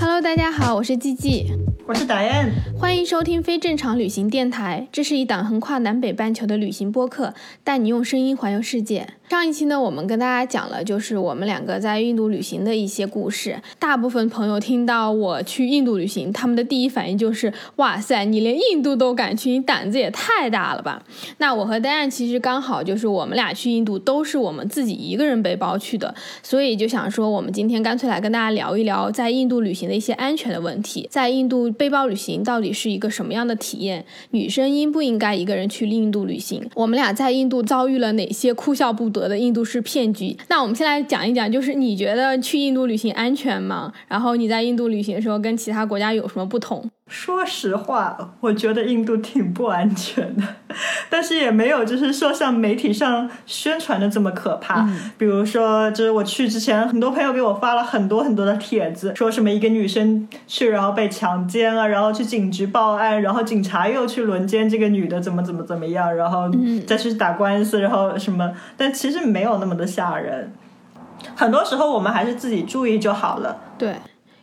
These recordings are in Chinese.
Hello，大家好，我是 G G，我是达燕，欢迎收听非正常旅行电台。这是一档横跨南北半球的旅行播客，带你用声音环游世界。上一期呢，我们跟大家讲了，就是我们两个在印度旅行的一些故事。大部分朋友听到我去印度旅行，他们的第一反应就是：哇塞，你连印度都敢去，你胆子也太大了吧？那我和丹丹其实刚好就是我们俩去印度都是我们自己一个人背包去的，所以就想说，我们今天干脆来跟大家聊一聊在印度旅行的一些安全的问题。在印度背包旅行到底是一个什么样的体验？女生应不应该一个人去印度旅行？我们俩在印度遭遇了哪些哭笑不得的印度是骗局？那我们先来讲一讲，就是你觉得去印度旅行安全吗？然后你在印度旅行的时候跟其他国家有什么不同？说实话，我觉得印度挺不安全的，但是也没有就是说像媒体上宣传的这么可怕。比如说，就是我去之前，很多朋友给我发了很多很多的帖子，说什么一个女生去然后被强奸了，然后去警局报案，然后警察又去轮奸这个女的怎么怎么怎么样，然后再去打官司，然后什么，但其实没有那么的吓人。很多时候我们还是自己注意就好了。对。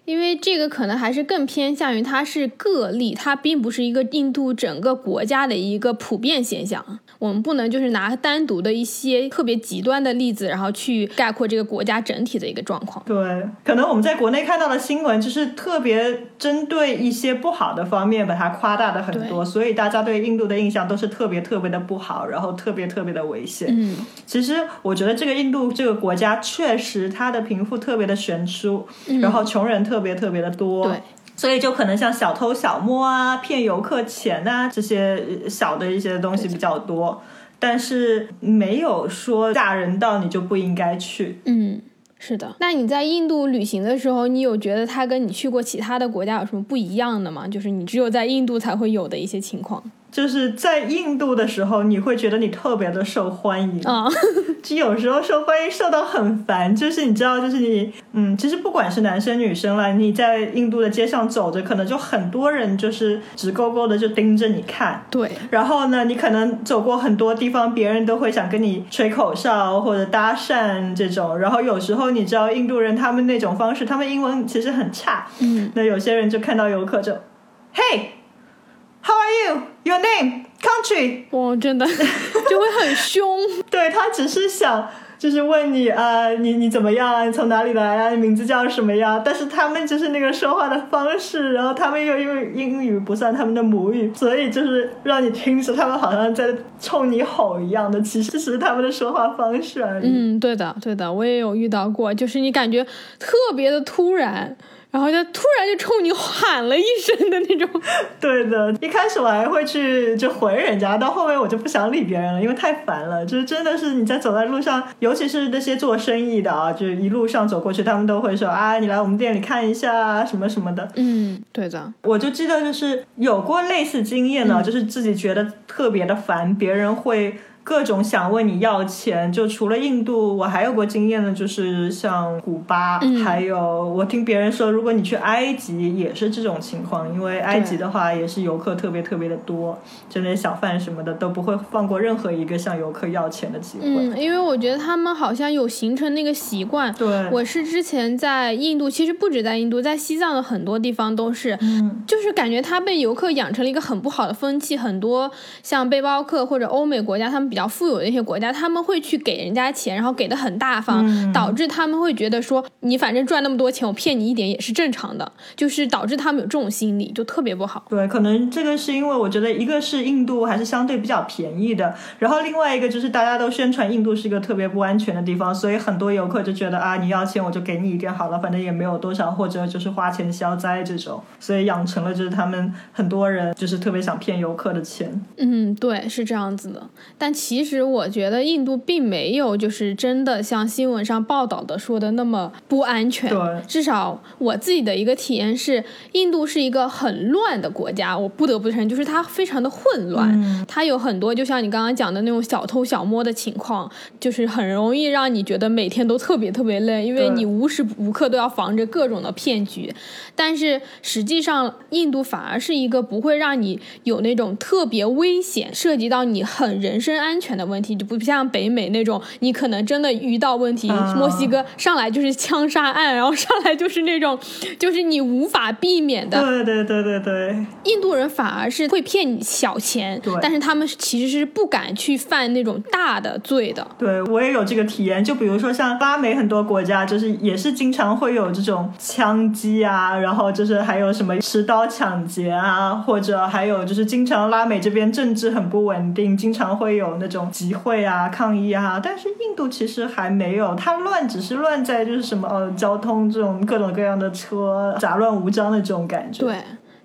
因为这个可能还是更偏向于它是个例，它并不是一个印度整个国家的一个普遍现象。我们不能就是拿单独的一些特别极端的例子，然后去概括这个国家整体的一个状况。对，可能我们在国内看到的新闻就是特别针对一些不好的方面，把它夸大的很多，所以大家对印度的印象都是特别特别的不好，然后特别特别的危险。嗯，其实我觉得这个印度这个国家确实它的贫富特别的悬殊，然后穷人特。特别特别的多，对，所以就可能像小偷小摸啊、骗游客钱呐这些小的一些东西比较多，但是没有说吓人到你就不应该去。嗯，是的。那你在印度旅行的时候，你有觉得它跟你去过其他的国家有什么不一样的吗？就是你只有在印度才会有的一些情况。就是在印度的时候，你会觉得你特别的受欢迎啊，就有时候受欢迎受到很烦。就是你知道，就是你，嗯，其实不管是男生女生了，你在印度的街上走着，可能就很多人就是直勾勾的就盯着你看。对。然后呢，你可能走过很多地方，别人都会想跟你吹口哨或者搭讪这种。然后有时候你知道，印度人他们那种方式，他们英文其实很差。嗯。那有些人就看到游客就，嘿。How are you? Your name? Country? 哇，真的 就会很凶。对他只是想，就是问你啊，你你怎么样啊？你从哪里来啊？你名字叫什么呀？但是他们就是那个说话的方式，然后他们又因为英语不算他们的母语，所以就是让你听着他们好像在冲你吼一样的，其实是他们的说话方式而已。嗯，对的，对的，我也有遇到过，就是你感觉特别的突然。然后就突然就冲你喊了一声的那种，对的。一开始我还会去就回人家，到后面我就不想理别人了，因为太烦了。就是真的是你在走在路上，尤其是那些做生意的啊，就是一路上走过去，他们都会说啊，你来我们店里看一下什么什么的。嗯，对的。我就记得就是有过类似经验呢，就是自己觉得特别的烦，别人会。各种想问你要钱，就除了印度，我还有过经验的，就是像古巴，还有我听别人说，如果你去埃及也是这种情况，因为埃及的话也是游客特别特别的多，就那些小贩什么的都不会放过任何一个向游客要钱的机会。嗯，因为我觉得他们好像有形成那个习惯。对，我是之前在印度，其实不止在印度，在西藏的很多地方都是，就是感觉他被游客养成了一个很不好的风气，很多像背包客或者欧美国家，他们。比较富有的一些国家，他们会去给人家钱，然后给的很大方，导致他们会觉得说，你反正赚那么多钱，我骗你一点也是正常的，就是导致他们有这种心理，就特别不好。对，可能这个是因为我觉得一个是印度还是相对比较便宜的，然后另外一个就是大家都宣传印度是一个特别不安全的地方，所以很多游客就觉得啊，你要钱我就给你一点好了，反正也没有多少，或者就是花钱消灾这种，所以养成了就是他们很多人就是特别想骗游客的钱。嗯，对，是这样子的，但。其实我觉得印度并没有就是真的像新闻上报道的说的那么不安全。对，至少我自己的一个体验是，印度是一个很乱的国家。我不得不承认，就是它非常的混乱，它有很多就像你刚刚讲的那种小偷小摸的情况，就是很容易让你觉得每天都特别特别累，因为你无时无刻都要防着各种的骗局。但是实际上，印度反而是一个不会让你有那种特别危险、涉及到你很人身安。安全的问题，就不像北美那种，你可能真的遇到问题，墨西哥上来就是枪杀案，然后上来就是那种，就是你无法避免的。对对对对对，印度人反而是会骗你小钱，但是他们其实是不敢去犯那种大的罪的。对我也有这个体验，就比如说像拉美很多国家，就是也是经常会有这种枪击啊，然后就是还有什么持刀抢劫啊，或者还有就是经常拉美这边政治很不稳定，经常会有那种集会啊、抗议啊。但是印度其实还没有，它乱只是乱在就是什么呃交通这种各种各样的车杂乱无章的这种感觉。对。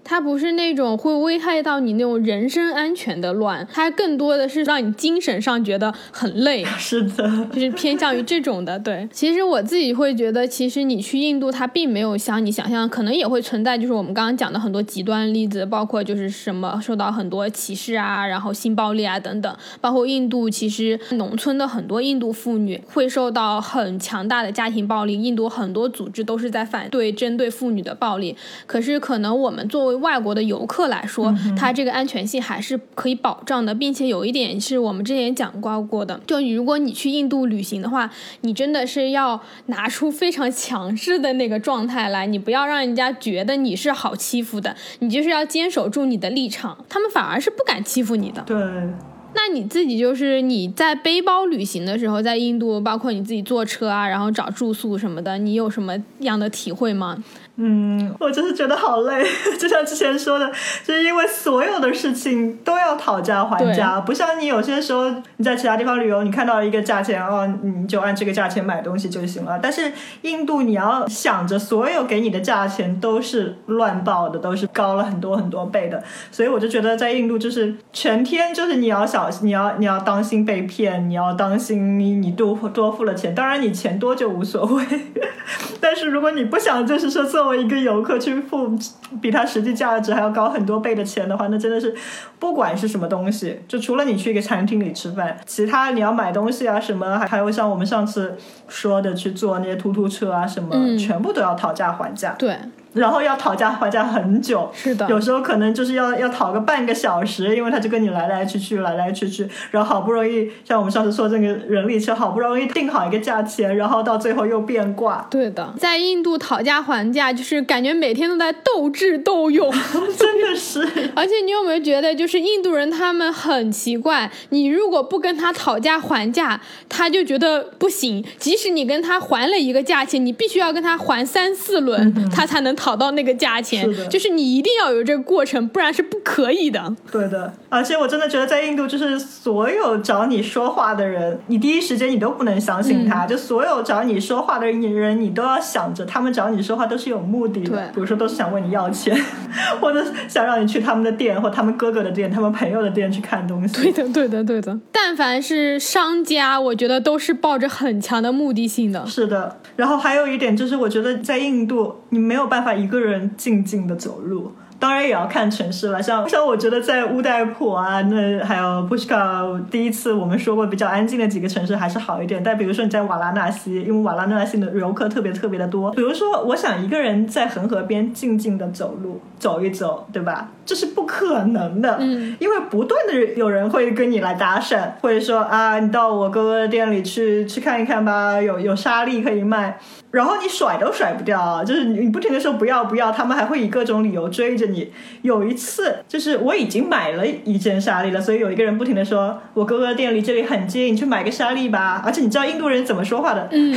它不是那种会危害到你那种人身安全的乱，它更多的是让你精神上觉得很累。是的，就是偏向于这种的。对，其实我自己会觉得，其实你去印度，它并没有像你想象，可能也会存在，就是我们刚刚讲的很多极端例子，包括就是什么受到很多歧视啊，然后性暴力啊等等。包括印度，其实农村的很多印度妇女会受到很强大的家庭暴力，印度很多组织都是在反对针对妇女的暴力。可是可能我们作为对外国的游客来说，它这个安全性还是可以保障的，并且有一点是我们之前讲过过的，就如果你去印度旅行的话，你真的是要拿出非常强势的那个状态来，你不要让人家觉得你是好欺负的，你就是要坚守住你的立场，他们反而是不敢欺负你的。对，那你自己就是你在背包旅行的时候，在印度，包括你自己坐车啊，然后找住宿什么的，你有什么样的体会吗？嗯，我就是觉得好累，就像之前说的，就是因为所有的事情都要讨价还价，不像你有些时候你在其他地方旅游，你看到一个价钱哦，你就按这个价钱买东西就行了。但是印度你要想着所有给你的价钱都是乱报的，都是高了很多很多倍的，所以我就觉得在印度就是全天就是你要小心，你要你要当心被骗，你要当心你你多多付了钱，当然你钱多就无所谓，但是如果你不想就是说做。一个游客去付比他实际价值还要高很多倍的钱的话，那真的是不管是什么东西，就除了你去一个餐厅里吃饭，其他你要买东西啊什么，还还有像我们上次说的去坐那些突突车啊什么，全部都要讨价还价。对。然后要讨价还价很久，是的，有时候可能就是要要讨个半个小时，因为他就跟你来来去去，来来去去，然后好不容易像我们上次说这个人力车，好不容易定好一个价钱，然后到最后又变卦。对的，在印度讨价还价，就是感觉每天都在斗智斗勇，真的是。而且你有没有觉得，就是印度人他们很奇怪，你如果不跟他讨价还价，他就觉得不行，即使你跟他还了一个价钱，你必须要跟他还三四轮，他才能。讨到那个价钱，就是你一定要有这个过程，不然是不可以的。对的，而且我真的觉得在印度，就是所有找你说话的人，你第一时间你都不能相信他。就所有找你说话的人，你都要想着他们找你说话都是有目的的。比如说都是想问你要钱，或者想让你去他们的店，或他们哥哥的店、他们朋友的店去看东西。对的，对的，对的。但凡是商家，我觉得都是抱着很强的目的性的。是的。然后还有一点就是，我觉得在印度，你没有办法。一个人静静的走路。当然也要看城市了，像像我觉得在乌代普啊，那还有布什卡，第一次我们说过比较安静的几个城市还是好一点。但比如说你在瓦拉纳西，因为瓦拉纳西的游客特别特别的多。比如说，我想一个人在恒河边静静的走路走一走，对吧？这是不可能的，嗯，因为不断的有人会跟你来搭讪，或者说啊，你到我哥哥的店里去去看一看吧，有有沙粒可以卖，然后你甩都甩不掉，就是你不停的说不要不要，他们还会以各种理由追着。你有一次，就是我已经买了一件沙粒了，所以有一个人不停的说：“我哥哥的店离这里很近，你去买个沙粒吧。”而且你知道印度人怎么说话的？嗯，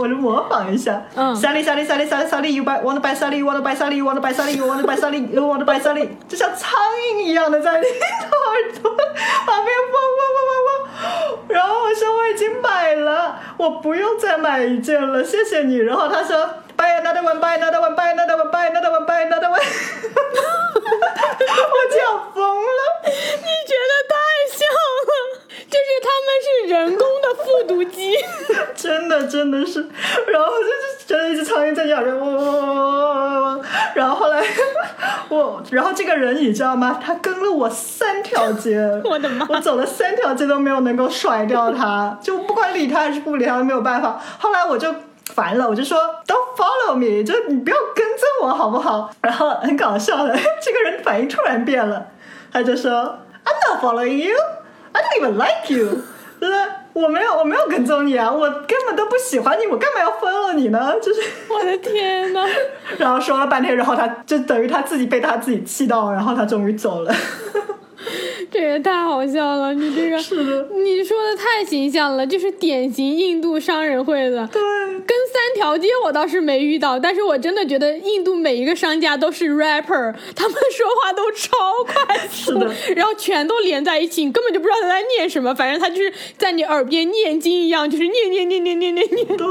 我就模仿一下。嗯，纱丽纱丽纱丽纱丽纱丽，you buy want to buy 纱丽，you want to buy 纱丽 want to buy 纱丽 want to buy 纱丽 want to buy 纱丽，就像苍蝇一样的在你耳朵旁边嗡嗡嗡嗡嗡。然后我说我已经买了，我不用再买一件了，谢谢你。然后他说。Buy another one, buy another one, buy another one, buy another one, buy another one。我要疯了！你觉得太像了，就是他们是人工的复读机。真的，真的是。然后就是真的一只苍蝇在咬着我，然后后来我，然后这个人你知道吗？他跟了我三条街，我的妈！我走了三条街都没有能够甩掉他，就不管理他还是不理他都没有办法。后来我就。烦了，我就说 Don't follow me，就你不要跟着我好不好？然后很搞笑的，这个人反应突然变了，他就说 I'm not following you。I don't even like you，就是我没有我没有跟踪你啊，我根本都不喜欢你，我干嘛要 follow 你呢？就是我的天呐，然后说了半天，然后他就等于他自己被他自己气到，然后他终于走了。这也太好笑了！你这个是的，你说的太形象了，就是典型印度商人会的。对，跟三条街我倒是没遇到，但是我真的觉得印度每一个商家都是 rapper，他们说话都超快速，然后全都连在一起，你根本就不知道他在念什么，反正他就是在你耳边念经一样，就是念念念念念念念。对，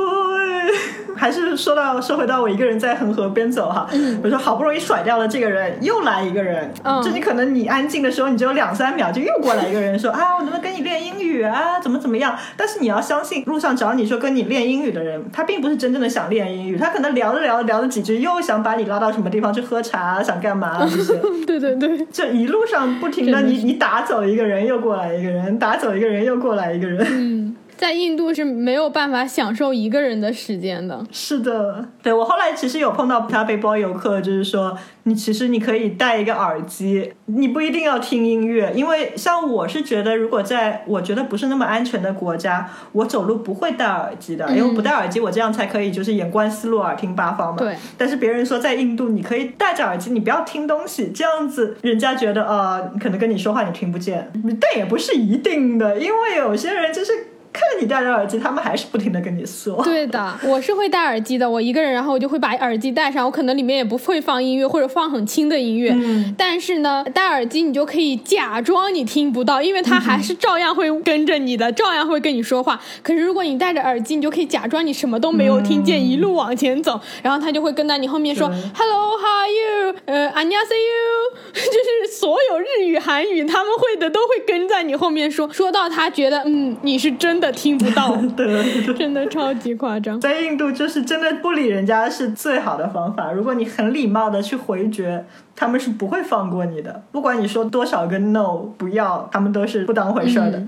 还是说到说回到我一个人在恒河边走哈，我说好不容易甩掉了这个人，又来一个人，嗯就你可能你安静的时候，你只有两三。三秒就又过来一个人说啊，我能不能跟你练英语啊？怎么怎么样？但是你要相信，路上找你说跟你练英语的人，他并不是真正的想练英语，他可能聊着聊着聊了几句，又想把你拉到什么地方去喝茶，想干嘛？这些。对对对，这一路上不停的，你你打走一个人，又过来一个人，打走一个人，又过来一个人。嗯。在印度是没有办法享受一个人的时间的。是的，对我后来其实有碰到其他背包游客，就是说你其实你可以带一个耳机，你不一定要听音乐，因为像我是觉得，如果在我觉得不是那么安全的国家，我走路不会戴耳机的，因为不戴耳机我这样才可以就是眼观四路，耳听八方嘛。对。但是别人说在印度你可以戴着耳机，你不要听东西，这样子人家觉得呃可能跟你说话你听不见，但也不是一定的，因为有些人就是。看着你戴着耳机，他们还是不停的跟你说。对的，我是会戴耳机的。我一个人，然后我就会把耳机戴上。我可能里面也不会放音乐，或者放很轻的音乐。嗯。但是呢，戴耳机你就可以假装你听不到，因为他还是照样会跟着你的，照样会跟你说话。可是如果你戴着耳机，你就可以假装你什么都没有听见，一路往前走，然后他就会跟在你后面说 “Hello，How are you？” 呃，“안녕하세요”，就是所有日语、韩语他们会的都会跟在你后面说，说到他觉得嗯你是真。 的听不到，对，真的超级夸张。在印度，就是真的不理人家是最好的方法。如果你很礼貌的去回绝，他们是不会放过你的。不管你说多少个 no 不要，他们都是不当回事儿的。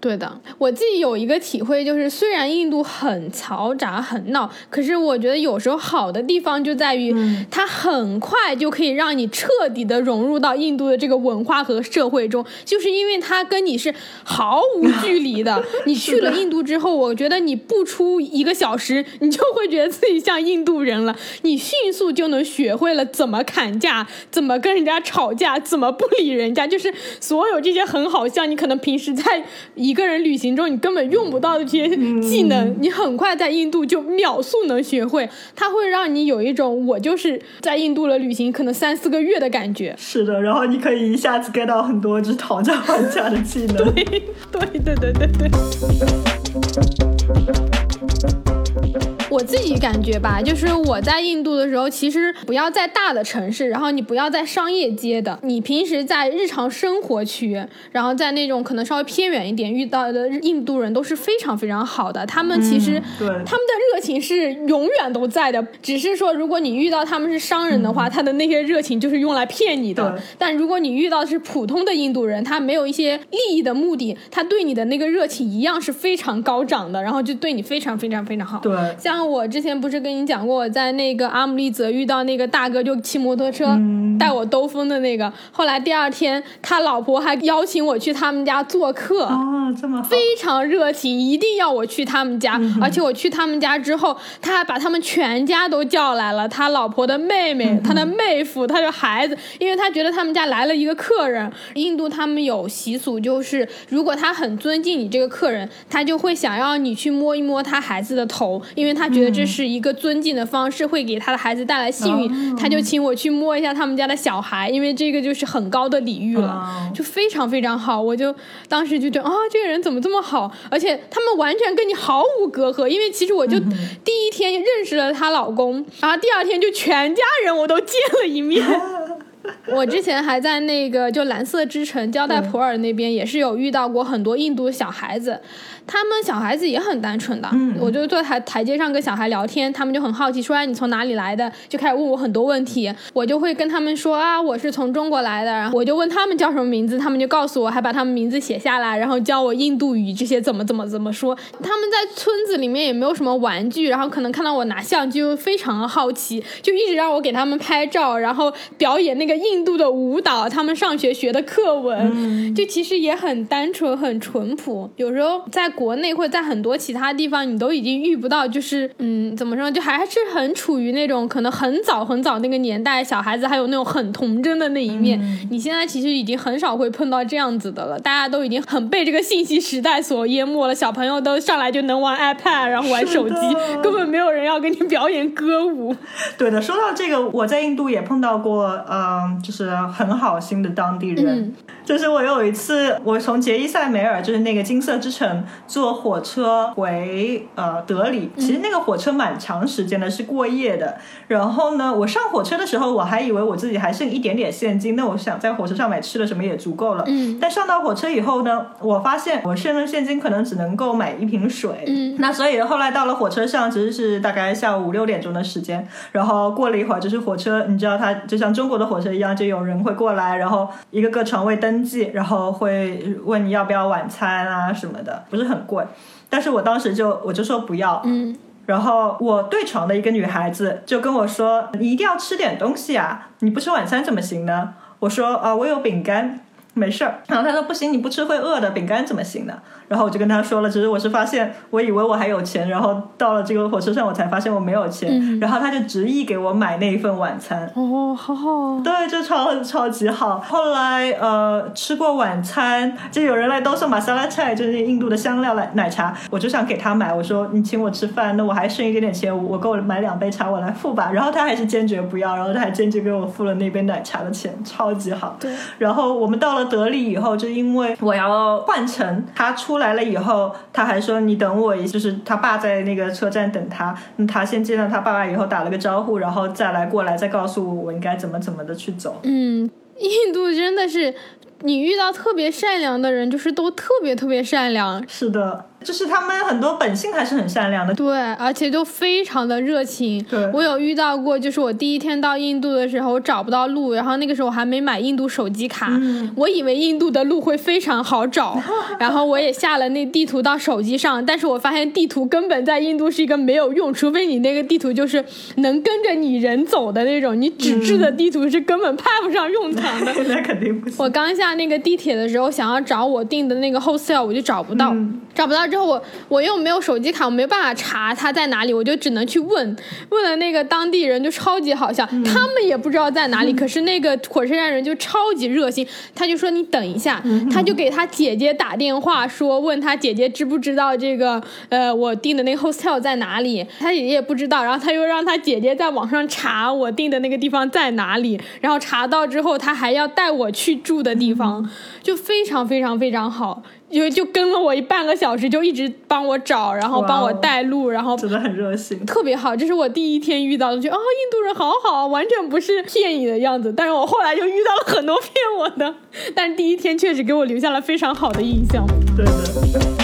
对的，我自己有一个体会，就是虽然印度很嘈杂、很闹，可是我觉得有时候好的地方就在于，它很快就可以让你彻底的融入到印度的这个文化和社会中，就是因为它跟你是毫无距离的。你去了印度之后，我觉得你不出一个小时，你就会觉得自己像印度人了。你迅速就能学会了怎么砍价，怎么跟人家吵架，怎么不理人家，就是所有这些很好像你可能平时在。一个人旅行中，你根本用不到的这些技能，你很快在印度就秒速能学会。它会让你有一种我就是在印度了旅行，可能三四个月的感觉。是的，然后你可以一下子 get 到很多就是讨价还价的技能。对对对对对对。我自己感觉吧，就是我在印度的时候，其实不要在大的城市，然后你不要在商业街的，你平时在日常生活区，然后在那种可能稍微偏远一点遇到的印度人都是非常非常好的。他们其实对他们的热情是永远都在的，只是说如果你遇到他们是商人的话，他的那些热情就是用来骗你的。但如果你遇到的是普通的印度人，他没有一些利益的目的，他对你的那个热情一样是非常高涨的，然后就对你非常非常非常好。对，像。我之前不是跟你讲过，我在那个阿姆利则遇到那个大哥，就骑摩托车带我兜风的那个。后来第二天，他老婆还邀请我去他们家做客，哦，这么非常热情，一定要我去他们家。而且我去他们家之后，他还把他们全家都叫来了，他老婆的妹妹、他的妹夫、他的孩子，因为他觉得他们家来了一个客人。印度他们有习俗，就是如果他很尊敬你这个客人，他就会想要你去摸一摸他孩子的头，因为他。觉得这是一个尊敬的方式，会给他的孩子带来幸运，他就请我去摸一下他们家的小孩，因为这个就是很高的礼遇了，就非常非常好。我就当时就觉得啊，这个人怎么这么好？而且他们完全跟你毫无隔阂，因为其实我就第一天认识了她老公，然后第二天就全家人我都见了一面。我之前还在那个就蓝色之城交代普洱那边也是有遇到过很多印度小孩子。他们小孩子也很单纯的，嗯我就坐台台阶上跟小孩聊天，他们就很好奇，说哎你从哪里来的，就开始问我很多问题，我就会跟他们说啊我是从中国来的，然后我就问他们叫什么名字，他们就告诉我，还把他们名字写下来，然后教我印度语这些怎么怎么怎么说。他们在村子里面也没有什么玩具，然后可能看到我拿相机就非常的好奇，就一直让我给他们拍照，然后表演那个印度的舞蹈，他们上学学的课文，就其实也很单纯、很淳朴。有时候在国内或者在很多其他地方，你都已经遇不到，就是嗯，怎么说，就还是很处于那种可能很早很早那个年代，小孩子还有那种很童真的那一面。你现在其实已经很少会碰到这样子的了，大家都已经很被这个信息时代所淹没了，小朋友都上来就能玩 iPad，然后玩手机，根本没有人要给你表演歌舞。对的，说到这个，我在印度也碰到过，嗯，就是很好心的当地人。嗯就是我有一次，我从杰伊塞梅尔，就是那个金色之城，坐火车回呃德里。其实那个火车蛮长时间的，是过夜的。然后呢，我上火车的时候，我还以为我自己还剩一点点现金，那我想在火车上买吃的什么也足够了。嗯但上到火车以后呢，我发现我剩的现金可能只能够买一瓶水。嗯那所以后来到了火车上，其实是大概下午五六点钟的时间。然后过了一会儿，就是火车，你知道它就像中国的火车一样，就有人会过来，然后一个个床位登记，然后会问你要不要晚餐啊什么的，不是很贵。但是我当时就我就说不要，嗯然后我对床的一个女孩子就跟我说：“你一定要吃点东西啊，你不吃晚餐怎么行呢？”我说：“啊、我有饼干，没事儿。”然后他说：“不行，你不吃会饿的，饼干怎么行呢？”然后我就跟他说了，只是我是发现，我以为我还有钱，然后到了这个火车上，我才发现我没有钱。嗯然后他就执意给我买那一份晚餐。哦，好好哦。对，就超超级好。后来呃，吃过晚餐，就有人来兜售玛莎拉菜，就是那印度的香料奶奶茶，我就想给他买。我说你请我吃饭，那我还剩一点点钱，我我够买两杯茶，我来付吧。然后他还是坚决不要，然后他还坚决给我付了那杯奶茶的钱，超级好。对，然后我们到了德里以后，就因为我要换乘，他出来了以后，他还说你等我一，就是他爸在那个车站等他，那他先见到他爸爸以后打了个招呼，然后再来过来再告诉我我应该怎么怎么的去走。嗯，印度真的是，你遇到特别善良的人，就是都特别特别善良，是的，就是他们很多本性还是很善良的。对，而且都非常的热情。对我有遇到过，就是我第一天到印度的时候，我找不到路，然后那个时候我还没买印度手机卡，嗯我以为印度的路会非常好找，然后我也下了那地图到手机上，但是我发现地图根本在印度是一个没有用，除非你那个地图就是能跟着你人走的那种，你纸质的地图是根本派不上用场的。那肯定不行。我刚下那个地铁的时候，想要找我订的那个 hostel，我就找不到，嗯。找不到之后我我又没有手机卡，我没办法查它在哪里，我就只能去问，问了那个当地人就超级好笑，嗯。他们也不知道在哪里，可是那个火车站人就超级热心，他就说你等一下，嗯他就给他姐姐打电话说问他姐姐知不知道这个呃我订的那个 hostel 在哪里，他姐姐也不知道，然后他又让他姐姐在网上查我订的那个地方在哪里，然后查到之后他还要带我去住的地方，就非常非常非常好。就就跟了我一半个小时，就一直帮我找，然后帮我带路，然后真的很热心。特别好。这是我第一天遇到的，觉得啊、印度人好好，完全不是骗你的样子。但是我后来就遇到了很多 骗我的，但是第一天确实给我留下了非常好的印象。对的。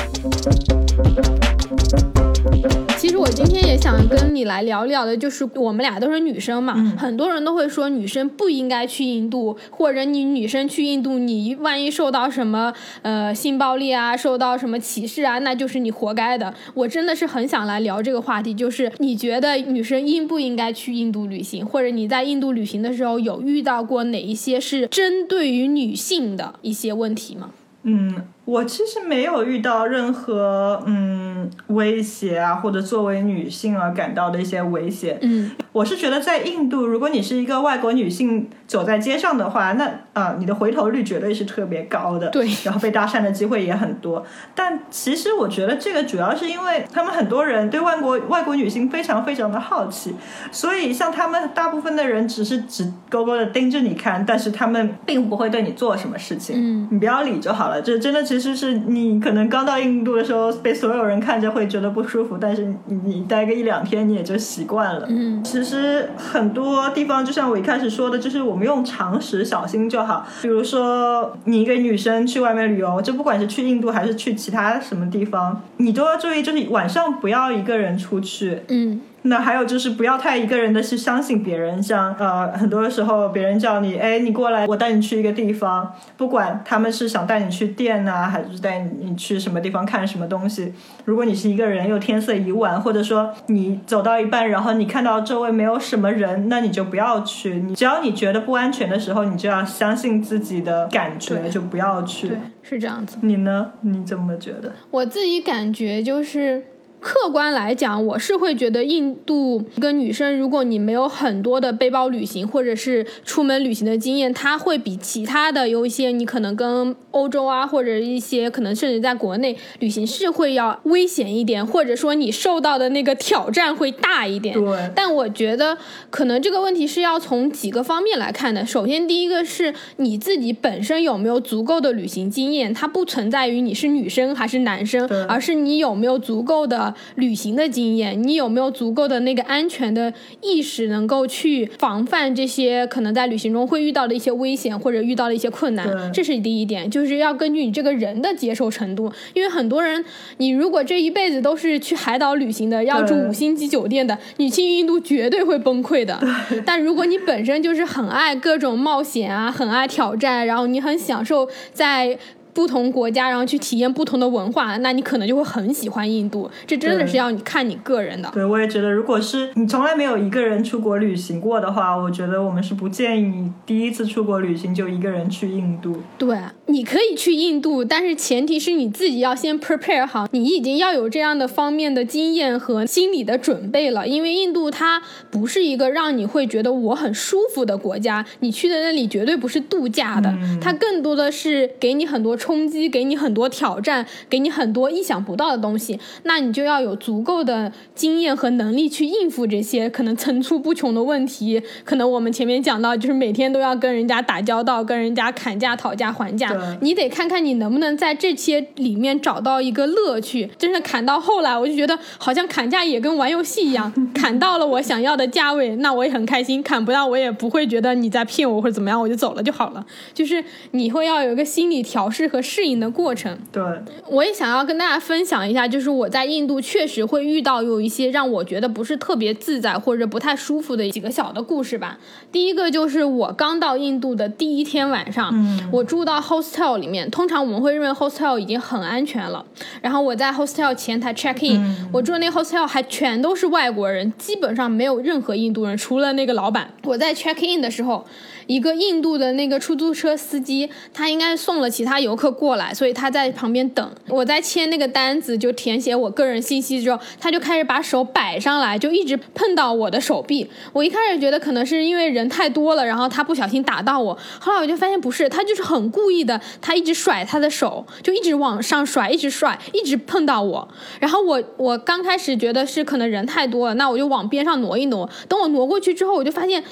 其实我今天也想跟你来聊聊的，就是我们俩都是女生嘛，嗯很多人都会说女生不应该去印度，或者你女生去印度，你万一受到什么呃性暴力啊，受到什么歧视啊，那就是你活该的。我真的是很想来聊这个话题，就是你觉得女生应不应该去印度旅行，或者你在印度旅行的时候有遇到过哪一些是针对于女性的一些问题吗？嗯，我其实没有遇到任何嗯威胁啊，或者作为女性而感到的一些威胁。嗯我是觉得在印度，如果你是一个外国女性走在街上的话，那啊、呃你的回头率绝对是特别高的。对然后被搭讪的机会也很多。但其实我觉得这个主要是因为他们很多人对外国外国女性非常非常的好奇，所以像他们大部分的人只是直勾勾的盯着你看，但是他们并不会对你做什么事情。嗯你不要理就好了。这真的，其其实是你可能刚到印度的时候被所有人看着会觉得不舒服，但是你你待个一两天你也就习惯了。嗯，其实很多地方就像我一开始说的，就是我们用常识小心就好。比如说你一个女生去外面旅游，就不管是去印度还是去其他什么地方，你都要注意，就是晚上不要一个人出去。嗯。那还有就是不要太一个人的去相信别人，像呃很多时候别人叫你，哎，你过来，我带你去一个地方，不管他们是想带你去店啊，还是带你去什么地方看什么东西，如果你是一个人，又天色已晚，或者说你走到一半，然后你看到周围没有什么人，那你就不要去。你只要你觉得不安全的时候，你就要相信自己的感觉，就不要去。对，是这样子。你呢？你怎么觉得？我自己感觉就是。客观来讲，我是会觉得印度一个女生，如果你没有很多的背包旅行或者是出门旅行的经验，她会比其他的有一些你可能跟欧洲啊或者一些可能甚至在国内旅行是会要危险一点，或者说你受到的那个挑战会大一点。对。但我觉得可能这个问题是要从几个方面来看的。首先，第一个是你自己本身有没有足够的旅行经验，它不存在于你是女生还是男生，而是你有没有足够的。旅行的经验，你有没有足够的那个安全的意识，能够去防范这些可能在旅行中会遇到的一些危险或者遇到的一些困难？这是第一点，就是要根据你这个人的接受程度。因为很多人，你如果这一辈子都是去海岛旅行的，要住五星级酒店的，你去印度绝对会崩溃的。但如果你本身就是很爱各种冒险啊，很爱挑战，然后你很享受在。不同国家，然后去体验不同的文化，那你可能就会很喜欢印度。这真的是要你看你个人的。对，我也觉得，如果是你从来没有一个人出国旅行过的话，我觉得我们是不建议你第一次出国旅行就一个人去印度。对，你可以去印度，但是前提是你自己要先 prepare 好，你已经要有这样的方面的经验和心理的准备了。因为印度它不是一个让你会觉得我很舒服的国家，你去的那里绝对不是度假的，它更多的是给你很多。冲击给你很多挑战，给你很多意想不到的东西，那你就要有足够的经验和能力去应付这些可能层出不穷的问题。可能我们前面讲到，就是每天都要跟人家打交道，跟人家砍价、讨价还价，你得看看你能不能在这些里面找到一个乐趣。真的砍到后来，我就觉得好像砍价也跟玩游戏一样，砍到了我想要的价位，那我也很开心；砍不到，我也不会觉得你在骗我或者怎么样，我就走了就好了。就是你会要有一个心理调试。和适应的过程，对，我也想要跟大家分享一下，就是我在印度确实会遇到有一些让我觉得不是特别自在或者不太舒服的几个小的故事吧。第一个就是我刚到印度的第一天晚上，我住到 hostel 里面，通常我们会认为 hostel 已经很安全了。然后我在 hostel 前台 check in，我住的那 hostel 还全都是外国人，基本上没有任何印度人，除了那个老板。我在 check in 的时候。一个印度的那个出租车司机，他应该送了其他游客过来，所以他在旁边等。我在签那个单子，就填写我个人信息之后，他就开始把手摆上来，就一直碰到我的手臂。我一开始觉得可能是因为人太多了，然后他不小心打到我。后来我就发现不是，他就是很故意的，他一直甩他的手，就一直往上甩，一直甩，一直碰到我。然后我我刚开始觉得是可能人太多了，那我就往边上挪一挪。等我挪过去之后，我就发现。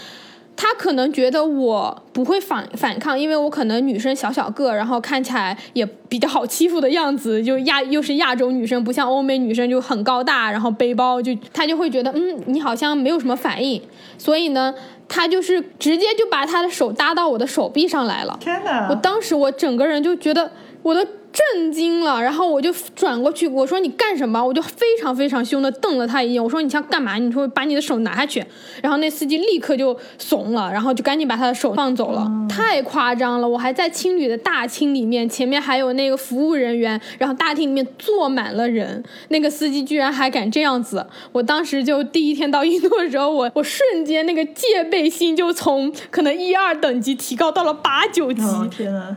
他可能觉得我不会反反抗，因为我可能女生小小个，然后看起来也比较好欺负的样子，就亚又是亚洲女生，不像欧美女生就很高大，然后背包就他就会觉得嗯你好像没有什么反应，所以呢他就是直接就把他的手搭到我的手臂上来了。天哪！我当时我整个人就觉得我的。震惊了，然后我就转过去，我说你干什么？我就非常非常凶的瞪了他一眼，我说你想干嘛？你说把你的手拿下去。然后那司机立刻就怂了，然后就赶紧把他的手放走了。太夸张了！我还在青旅的大厅里面，前面还有那个服务人员，然后大厅里面坐满了人，那个司机居然还敢这样子。我当时就第一天到印度的时候，我我瞬间那个戒备心就从可能一二等级提高到了八九级。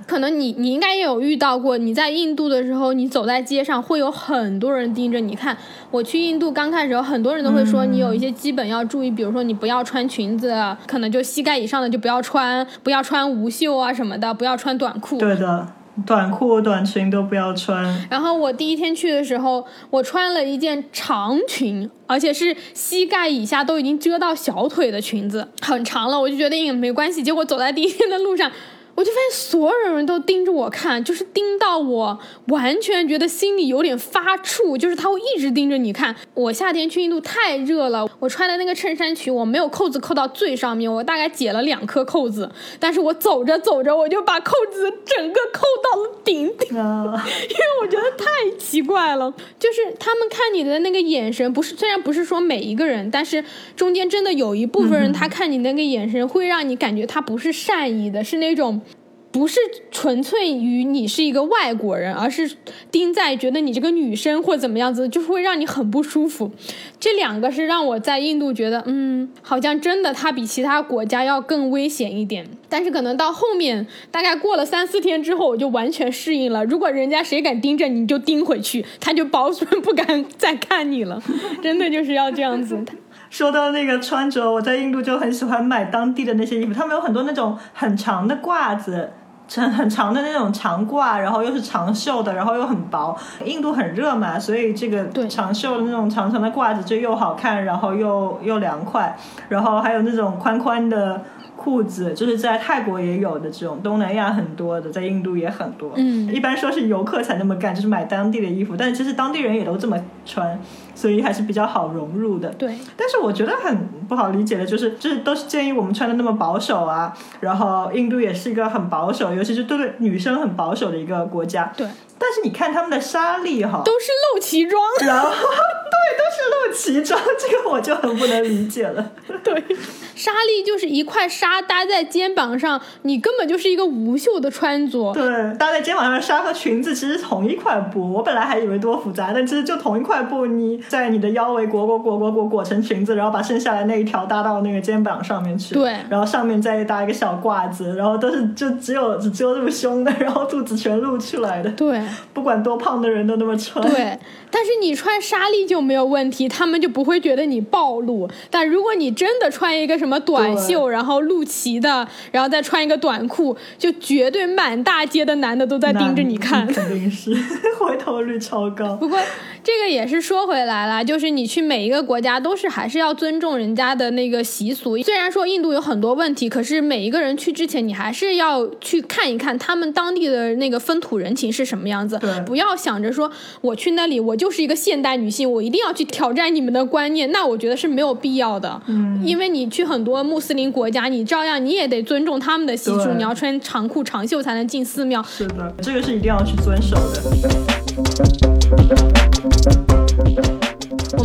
可能你你应该也有遇到过，你在。在印度的时候，你走在街上会有很多人盯着你看。我去印度刚开始很多人都会说你有一些基本要注意，比如说你不要穿裙子，可能就膝盖以上的就不要穿，不要穿无袖啊什么的，不要穿短裤。对的，短裤、短裙都不要穿。然后我第一天去的时候，我穿了一件长裙，而且是膝盖以下都已经遮到小腿的裙子，很长了，我就觉得也没关系。结果走在第一天的路上。我就发现所有人都盯着我看，就是盯到我完全觉得心里有点发怵，就是他会一直盯着你看。我夏天去印度太热了，我穿的那个衬衫裙我没有扣子扣到最上面，我大概解了两颗扣子，但是我走着走着我就把扣子整个扣到了顶顶，因为我觉得太奇怪了，就是他们看你的那个眼神，不是虽然不是说每一个人，但是中间真的有一部分人，他看你那个眼神会让你感觉他不是善意的，是那种。不是纯粹于你是一个外国人，而是盯在觉得你这个女生或怎么样子，就会让你很不舒服。这两个是让我在印度觉得，嗯，好像真的它比其他国家要更危险一点。但是可能到后面，大概过了三四天之后，我就完全适应了。如果人家谁敢盯着你，就盯回去，他就保准不敢 再看你了。真的就是要这样子。说到那个穿着，我在印度就很喜欢买当地的那些衣服，他们有很多那种很长的褂子。很 很长的那种长褂，然后又是长袖的，然后又很薄。印度很热嘛，所以这个长袖的那种长长的褂子就又好看，然后又又凉快。然后还有那种宽宽的裤子，就是在泰国也有的这种，东南亚很多的，在印度也很多。嗯，一般说是游客才那么干，就是买当地的衣服，但其实当地人也都这么穿。所以还是比较好融入的，对。但是我觉得很不好理解的就是，就是都是建议我们穿的那么保守啊。然后印度也是一个很保守，尤其是对女生很保守的一个国家。对。但是你看他们的纱丽哈，都是露脐装。然后对，都 是露脐装，这个我就很不能理解了。对，纱丽就是一块纱搭在肩膀上，你根本就是一个无袖的穿着。对，搭在肩膀上的纱和裙子其实同一块布，我本来还以为多复杂，但其实就同一块布，你。在你的腰围裹裹裹裹裹裹成裙子，然后把剩下来那一条搭到那个肩膀上面去。对，然后上面再搭一个小褂子，然后都是就只有只遮住胸的，然后肚子全露出来的。对，不管多胖的人都那么穿。对，但是你穿纱丽就没有问题，他们就不会觉得你暴露。但如果你真的穿一个什么短袖，然后露脐的，然后再穿一个短裤，就绝对满大街的男的都在盯着你看。肯定是，回头率超高。不过这个也是说回来。来了，就是你去每一个国家都是还是要尊重人家的那个习俗。虽然说印度有很多问题，可是每一个人去之前，你还是要去看一看他们当地的那个风土人情是什么样子。对，不要想着说我去那里，我就是一个现代女性，我一定要去挑战你们的观念。那我觉得是没有必要的。嗯，因为你去很多穆斯林国家，你照样你也得尊重他们的习俗，你要穿长裤长袖才能进寺庙。是的，这个是一定要去遵守的。thank you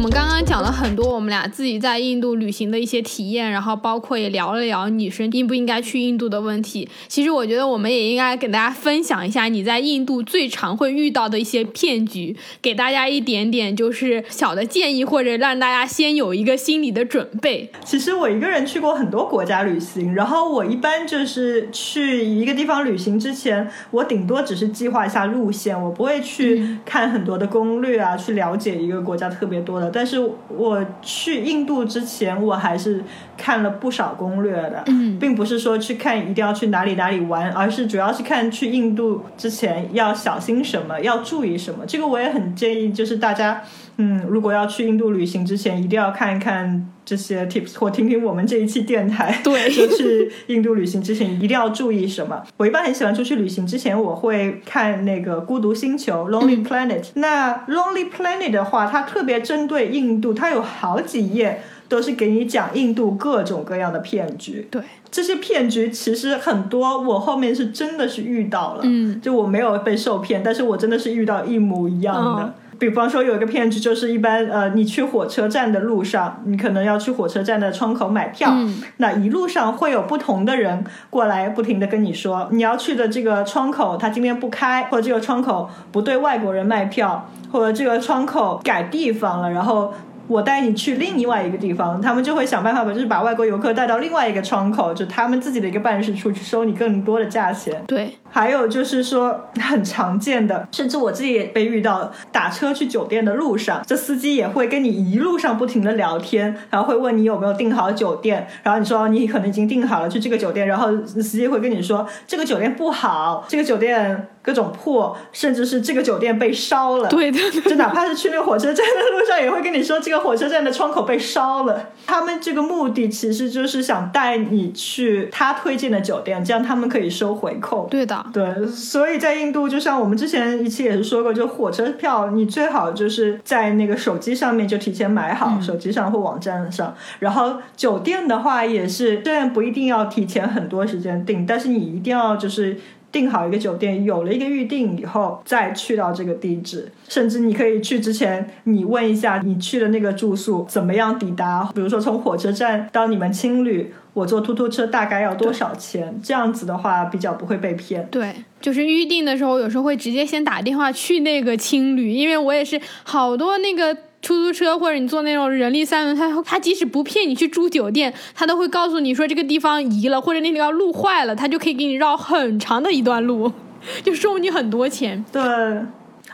们刚刚讲了很多我们俩自己在印度旅行的一些体验，然后包括也聊了聊女生应不应该去印度的问题。其实我觉得我们也应该给大家分享一下你在印度最常会遇到的一些骗局，给大家一点点就是小的建议，或者让大家先有一个心理的准备。其实我一个人去过很多国家旅行，然后我一般就是去一个地方旅行之前，我顶多只是计划一下路线，我不会去看很多的攻略啊，去了解一个国家特别多。但是我去印度之前，我还是看了不少攻略的，并不是说去看一定要去哪里哪里玩，而是主要是看去印度之前要小心什么，要注意什么。这个我也很建议，就是大家，嗯，如果要去印度旅行之前，一定要看一看这些 tips，或听听我们这一期电台。对，就去印度旅行之前一定要注意什么。我一般很喜欢出去旅行之前，我会看那个《孤独星球》（Lonely Planet）。那《Lonely Planet》的话，它特别针对印度，它有好几页都是给你讲印度各种各样的骗局。对，这些骗局其实很多，我后面是真的是遇到了。嗯，就我没有被受骗，但是我真的是遇到一模一样的。比方说有一个骗局，就是一般呃，你去火车站的路上，你可能要去火车站的窗口买票，那一路上会有不同的人过来，不停的跟你说，你要去的这个窗口他今天不开，或者这个窗口不对外国人卖票，或者这个窗口改地方了，然后。我带你去另外一个地方，他们就会想办法把就是把外国游客带到另外一个窗口，就他们自己的一个办事处去收你更多的价钱。对，还有就是说很常见的，甚至我自己也被遇到，打车去酒店的路上，这司机也会跟你一路上不停的聊天，然后会问你有没有订好酒店，然后你说你可能已经订好了去这个酒店，然后司机会跟你说这个酒店不好，这个酒店。各种破，甚至是这个酒店被烧了。对的，就哪怕是去那个火车站的路上，也会跟你说这个火车站的窗口被烧了。他们这个目的其实就是想带你去他推荐的酒店，这样他们可以收回扣。对的，对，所以在印度，就像我们之前一期也是说过，就火车票你最好就是在那个手机上面就提前买好，手机上或网站上。然后酒店的话也是，虽然不一定要提前很多时间订，但是你一定要就是。订好一个酒店，有了一个预定以后，再去到这个地址，甚至你可以去之前，你问一下你去的那个住宿怎么样抵达，比如说从火车站到你们青旅，我坐突突车大概要多少钱？这样子的话比较不会被骗。对，就是预定的时候，有时候会直接先打电话去那个青旅，因为我也是好多那个。出租车或者你坐那种人力三轮，他他即使不骗你去住酒店，他都会告诉你说这个地方移了，或者那条路坏了，他就可以给你绕很长的一段路，就收你很多钱。对。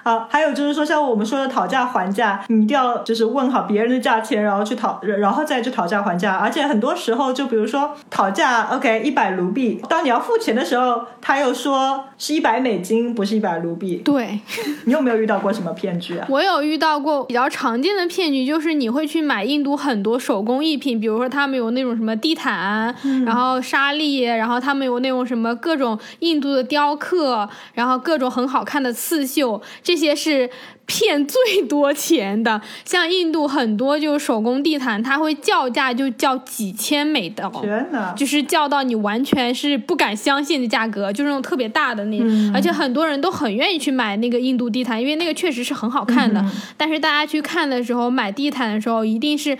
好，还有就是说，像我们说的讨价还价，你一定要就是问好别人的价钱，然后去讨，然后再去讨价还价。而且很多时候，就比如说讨价，OK，一百卢币，当你要付钱的时候，他又说是一百美金，不是一百卢币。对，你有没有遇到过什么骗局啊？我有遇到过比较常见的骗局，就是你会去买印度很多手工艺品，比如说他们有那种什么地毯，然后沙粒，然后他们有那种什么各种印度的雕刻，然后各种很好看的刺绣这。这些是骗最多钱的，像印度很多就是手工地毯，它会叫价就叫几千美刀，天呐，就是叫到你完全是不敢相信的价格，就是那种特别大的那，而且很多人都很愿意去买那个印度地毯，因为那个确实是很好看的。但是大家去看的时候，买地毯的时候一定是。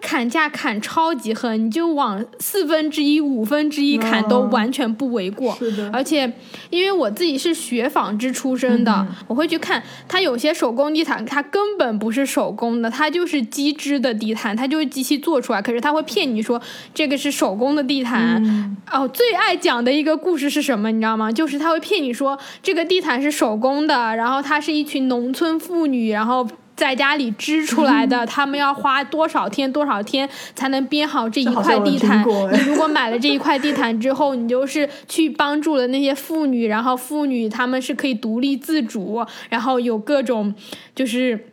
砍价砍超级狠，你就往四分之一、五分之一砍都完全不为过。是的，而且因为我自己是学纺织出身的，我会去看它有些手工地毯，它根本不是手工的，它就是机织的地毯，它就是机器做出来。可是它会骗你说这个是手工的地毯。哦，最爱讲的一个故事是什么？你知道吗？就是他会骗你说这个地毯是手工的，然后它是一群农村妇女，然后。在家里织出来的，他们要花多少天多少天才能编好这一块地毯？你如果买了这一块地毯之后，你就是去帮助了那些妇女，然后妇女她们是可以独立自主，然后有各种就是。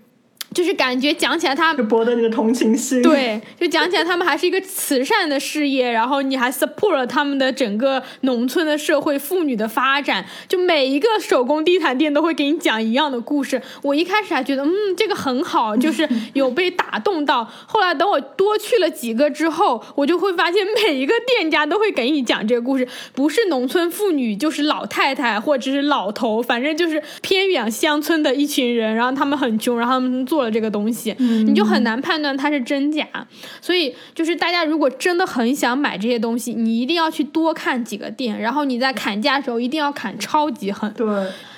就是感觉讲起来，他就博得你的同情心。对，就讲起来，他们还是一个慈善的事业，然后你还 support 了他们的整个农村的社会妇女的发展。就每一个手工地毯店都会给你讲一样的故事。我一开始还觉得，嗯，这个很好，就是有被打动到。后来等我多去了几个之后，我就会发现每一个店家都会给你讲这个故事，不是农村妇女，就是老太太或者是老头，反正就是偏远乡村的一群人，然后他们很穷，然后他们做。这个东西，你就很难判断它是真假，所以就是大家如果真的很想买这些东西，你一定要去多看几个店，然后你在砍价的时候一定要砍超级狠。对，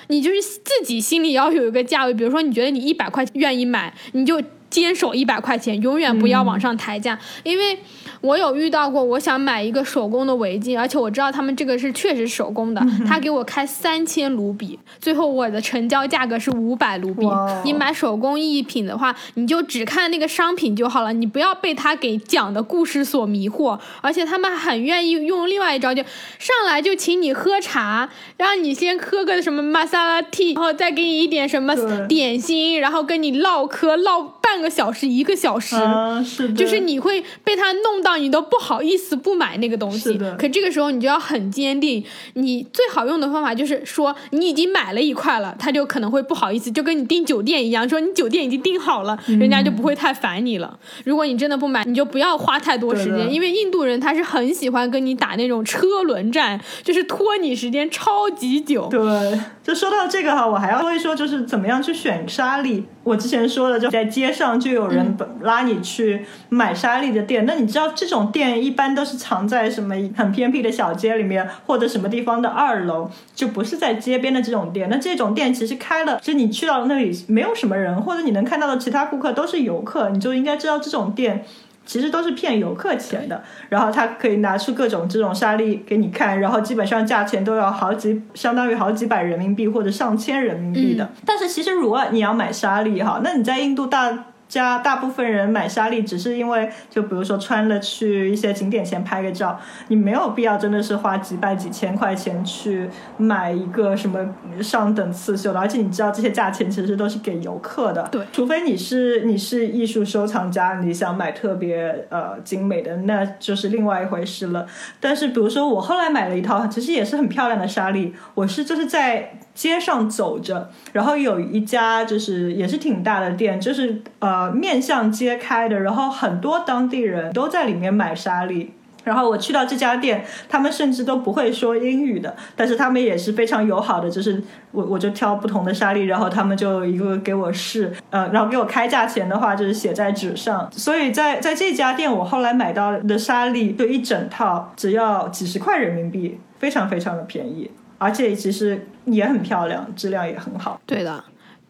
你就是自己心里要有一个价位，比如说你觉得你一百块愿意买，你就坚守一百块钱，永远不要往上抬价，因为。我有遇到过，我想买一个手工的围巾，而且我知道他们这个是确实手工的，他给我开三千卢比，最后我的成交价格是五百卢比。你买手工艺品的话，你就只看那个商品就好了，你不要被他给讲的故事所迷惑。而且他们很愿意用另外一招，就上来就请你喝茶，让你先喝个什么 masala tea，然后再给你一点什么点心，然后跟你唠嗑唠半个小时一个小时，是就是你会被他弄。到你都不好意思不买那个东西，可这个时候你就要很坚定。你最好用的方法就是说，你已经买了一块了，他就可能会不好意思，就跟你订酒店一样，说你酒店已经订好了，人家就不会太烦你了。如果你真的不买，你就不要花太多时间，因为印度人他是很喜欢跟你打那种车轮战，就是拖你时间超级久。对，就说到这个哈，我还要说一说，就是怎么样去选沙粒。我之前说的，就在街上就有人拉你去买沙粒的店，那你知道？这种店一般都是藏在什么很偏僻的小街里面，或者什么地方的二楼，就不是在街边的这种店。那这种店其实开了，就你去到那里没有什么人，或者你能看到的其他顾客都是游客，你就应该知道这种店其实都是骗游客钱的。然后他可以拿出各种这种沙粒给你看，然后基本上价钱都要好几，相当于好几百人民币或者上千人民币的。但是其实如果你要买沙粒哈，那你在印度大。家大部分人买沙粒只是因为，就比如说穿了去一些景点前拍个照，你没有必要真的是花几百几千块钱去买一个什么上等刺绣的，而且你知道这些价钱其实都是给游客的，对，除非你是你是艺术收藏家，你想买特别呃精美的，那就是另外一回事了。但是比如说我后来买了一套，其实也是很漂亮的沙粒，我是就是在街上走着，然后有一家就是也是挺大的店，就是呃面向街开的，然后很多当地人都在里面买沙粒。然后我去到这家店，他们甚至都不会说英语的，但是他们也是非常友好的，就是我我就挑不同的沙粒，然后他们就一个给我试，呃，然后给我开价钱的话就是写在纸上，所以在在这家店我后来买到的沙粒就一整套只要几十块人民币，非常非常的便宜，而且其实也很漂亮，质量也很好。对的。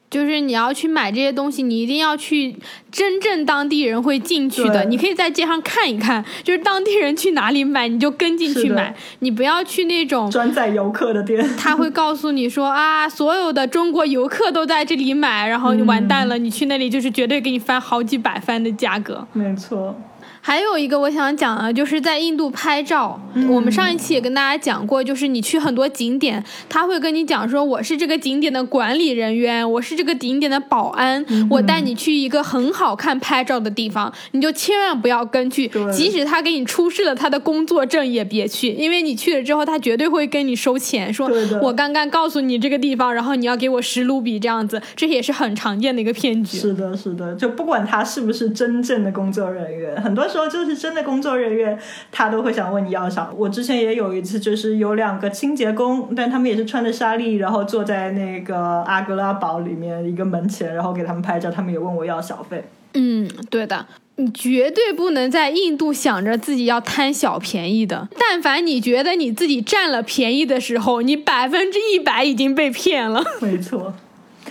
就是你要去买这些东西，你一定要去真正当地人会进去的。你可以在街上看一看，就是当地人去哪里买，你就跟进去买。你不要去那种专载游客的店，他会告诉你说啊，所有的中国游客都在这里买，然后你完蛋了，你去那里就是绝对给你翻好几百番的价格。没错。还有一个我想讲的，就是在印度拍照。我们上一期也跟大家讲过，就是你去很多景点，他会跟你讲说，我是这个景点的管理人员，我是这个景点的保安，我带你去一个很好看拍照的地方，你就千万不要跟去，即使他给你出示了他的工作证也别去，因为你去了之后，他绝对会跟你收钱，说我刚刚告诉你这个地方，然后你要给我十卢比这样子，这也是很常见的一个骗局。是的，是的，就不管他是不是真正的工作人员，很多时候。说就是真的工作人员，他都会想问你要啥。我之前也有一次，就是有两个清洁工，但他们也是穿着纱丽，然后坐在那个阿格拉堡里面一个门前，然后给他们拍照，他们也问我要小费。嗯，对的，你绝对不能在印度想着自己要贪小便宜的。但凡你觉得你自己占了便宜的时候，你百分之一百已经被骗了。没错。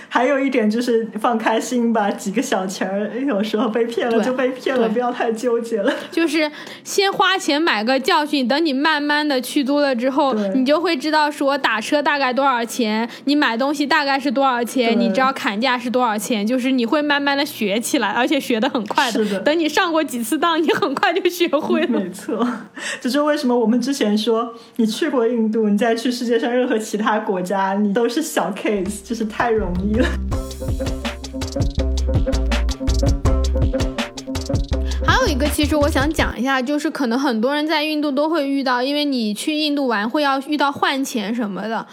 还有一点就是放开心吧，几个小钱儿，有时候被骗了就被骗了，不要太纠结了。就是先花钱买个教训，等你慢慢的去多了之后，你就会知道说打车大概多少钱，你买东西大概是多少钱，你知道砍价是多少钱，就是你会慢慢的学起来，而且学的很快的。等你上过几次当，你很快就学会了。没错，这是为什么我们之前说你去过印度，你再去世界上任何其他国家，你都是小 case，就是太容易 还有一个，其实我想讲一下，就是可能很多人在印度都会遇到，因为你去印度玩会要遇到换钱什么的。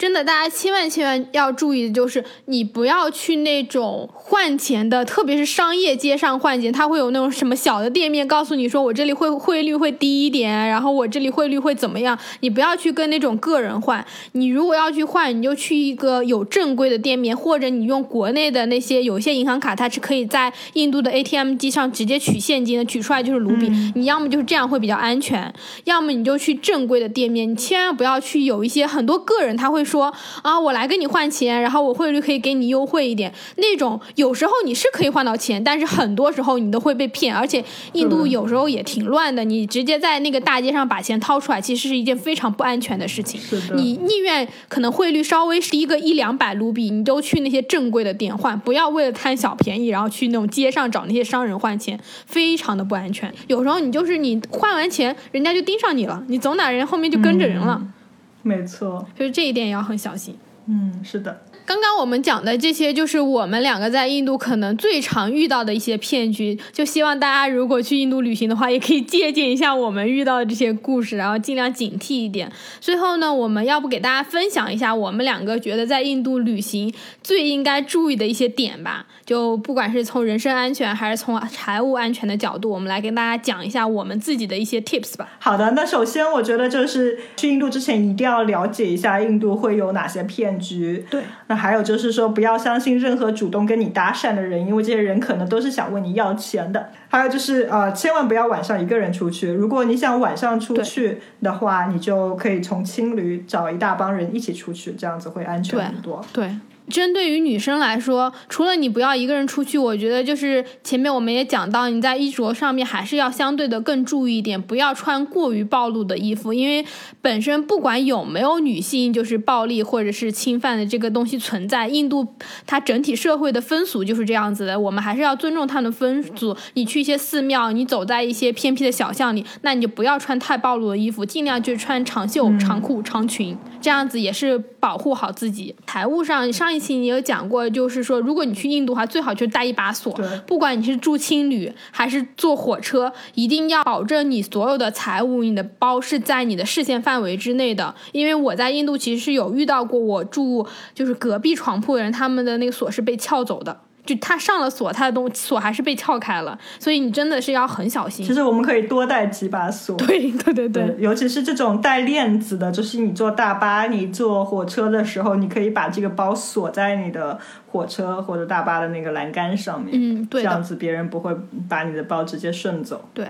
真的，大家千万千万要注意的就是，你不要去那种换钱的，特别是商业街上换钱，它会有那种什么小的店面告诉你说，我这里汇汇率会低一点，然后我这里汇率会怎么样？你不要去跟那种个人换，你如果要去换，你就去一个有正规的店面，或者你用国内的那些有些银行卡，它是可以在印度的 ATM 机上直接取现金的，取出来就是卢比。你要么就是这样会比较安全，要么你就去正规的店面，你千万不要去有一些很多个人他会。说啊，我来跟你换钱，然后我汇率可以给你优惠一点。那种有时候你是可以换到钱，但是很多时候你都会被骗。而且印度有时候也挺乱的，你直接在那个大街上把钱掏出来，其实是一件非常不安全的事情。你宁愿可能汇率稍微低个一两百卢比，你都去那些正规的店换，不要为了贪小便宜，然后去那种街上找那些商人换钱，非常的不安全。有时候你就是你换完钱，人家就盯上你了，你走哪人后面就跟着人了。没错，就是这一点也要很小心。嗯，是的。刚刚我们讲的这些，就是我们两个在印度可能最常遇到的一些骗局。就希望大家如果去印度旅行的话，也可以借鉴一下我们遇到的这些故事，然后尽量警惕一点。最后呢，我们要不给大家分享一下我们两个觉得在印度旅行最应该注意的一些点吧？就不管是从人身安全还是从财务安全的角度，我们来跟大家讲一下我们自己的一些 tips 吧。好的，那首先我觉得就是去印度之前一定要了解一下印度会有哪些骗局。对，那还有就是说不要相信任何主动跟你搭讪的人，因为这些人可能都是想问你要钱的。还有就是呃，千万不要晚上一个人出去。如果你想晚上出去的话，你就可以从青旅找一大帮人一起出去，这样子会安全很多。对。针对于女生来说，除了你不要一个人出去，我觉得就是前面我们也讲到，你在衣着上面还是要相对的更注意一点，不要穿过于暴露的衣服，因为本身不管有没有女性就是暴力或者是侵犯的这个东西存在，印度它整体社会的风俗就是这样子的，我们还是要尊重他的风俗。你去一些寺庙，你走在一些偏僻的小巷里，那你就不要穿太暴露的衣服，尽量就穿长袖、长裤、长裙，这样子也是 保护好自己。财务上，上一期你有讲过，就是说如果你去印度的话，最好就带一把锁，不管你是住青旅还是坐火车，一定要保证你所有的财务，你的包是在你的视线范围之内的。因为我在印度其实是有遇到过，我住就是隔壁床铺的人，他们的那个锁是被撬走的。就他上了锁，他的东锁还是被撬开了，所以你真的是要很小心。其实我们可以多带几把锁，对对对对，尤其是这种带链子的，就是你坐大巴、你坐火车的时候，你可以把这个包锁在你的火车或者大巴的那个栏杆上面，嗯，对，这样子别人不会把你的包直接顺走。对，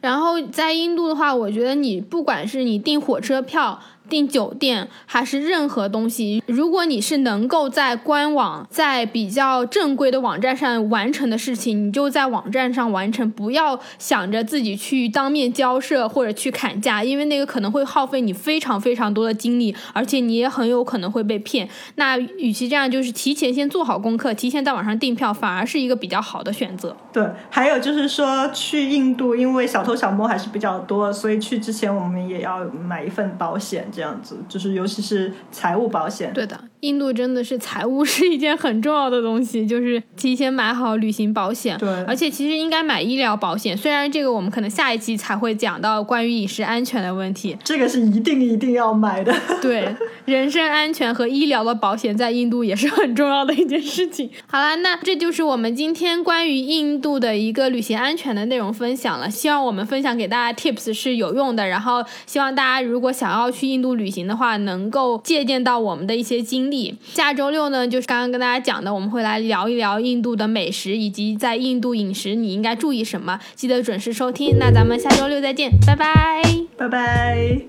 然后在印度的话，我觉得你不管是你订火车票。订酒店还是任何东西，如果你是能够在官网在比较正规的网站上完成的事情，你就在网站上完成，不要想着自己去当面交涉或者去砍价，因为那个可能会耗费你非常非常多的精力，而且你也很有可能会被骗。那与其这样，就是提前先做好功课，提前在网上订票，反而是一个比较好的选择。对，还有就是说去印度，因为小偷小摸还是比较多，所以去之前我们也要买一份保险。样子就是，尤其是财务保险。对的，印度真的是财务 是一件很重要的东西，就是提前买好旅行保险。对，而且其实应该买医疗保险，虽然这个我们可能下一期才会讲到关于饮食安全的问题。这个是一定一定要买的。对，人身安全和医疗的保险在印度也是很重要的一件事情。好了，那这就是我们今天关于印度的一个旅行安全的内容分享了。希望我们分享给大家 tips 是有用的，然后希望大家如果想要去印度。旅行的话能够借鉴到我们的一些经历下周六呢就是刚刚跟大家讲的我们会来聊一聊印度的美食以及在印度饮食你应该注意什么记得准时收听。那咱们下周六再见拜拜拜拜。